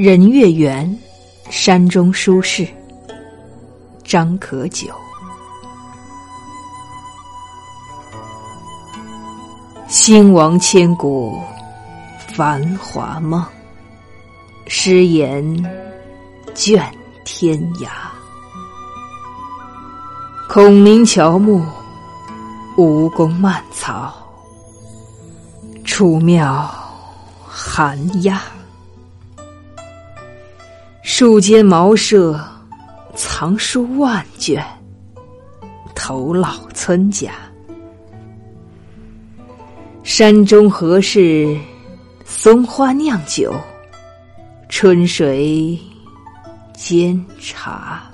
人月圆，山中书事。张可久。兴亡千古，繁华梦。诗言卷天涯。孔明乔木，吴宫蔓草。楚庙寒鸦。树间茅舍，藏书万卷。头老村家。山中何事松花酿酒？春水煎茶。